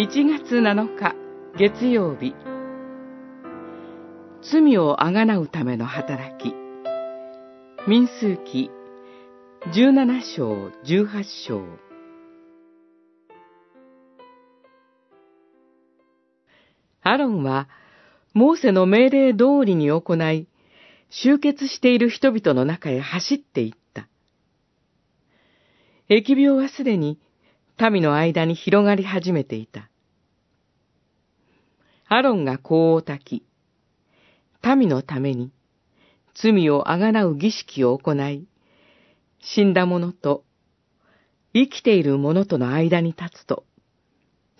1月7日月曜日罪をあがなうための働き民数記17章18章アロンはモーセの命令通りに行い集結している人々の中へ走っていった。疫病はすでに民の間に広がり始めていた。アロンが香を焚き、民のために罪をあがなう儀式を行い、死んだ者と生きている者との間に立つと、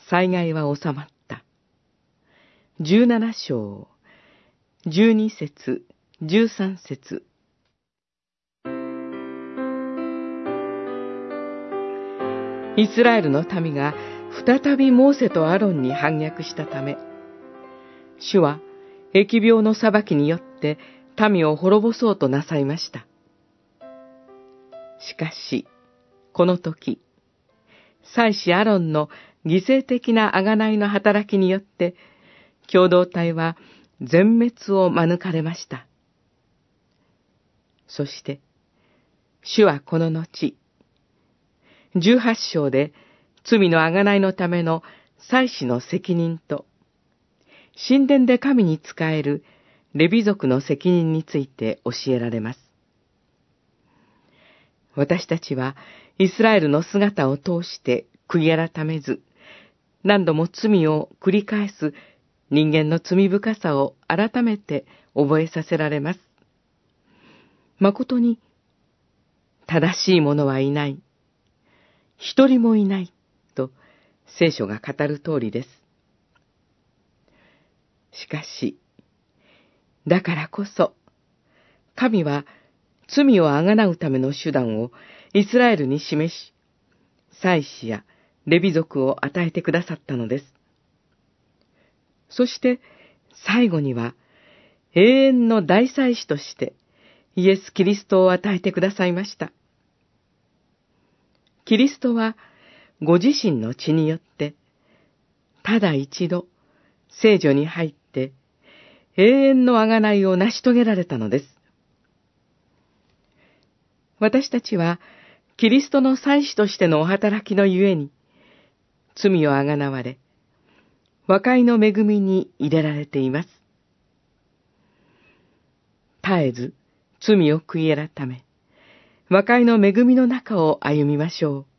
災害は収まった。十七章、十二節、十三節。イスラエルの民が再びモーセとアロンに反逆したため、主は疫病の裁きによって民を滅ぼそうとなさいました。しかし、この時、祭司アロンの犠牲的な贖いの働きによって、共同体は全滅を免れました。そして、主はこの後、十八章で罪の贖いのための祭司の責任と、神殿で神に仕えるレビ族の責任について教えられます。私たちはイスラエルの姿を通して悔い改めず、何度も罪を繰り返す人間の罪深さを改めて覚えさせられます。誠に、正しい者はいない。一人もいない。と聖書が語る通りです。しかし、だからこそ、神は罪をあがなうための手段をイスラエルに示し、祭司やレビ族を与えてくださったのです。そして、最後には、永遠の大祭司として、イエス・キリストを与えてくださいました。キリストは、ご自身の血によって、ただ一度、聖女に入って、永遠の贖いを成し遂げられたのです。私たちは、キリストの祭司としてのお働きのゆえに、罪をあがなわれ、和解の恵みに入れられています。絶えず罪を悔い改め、和解の恵みの中を歩みましょう。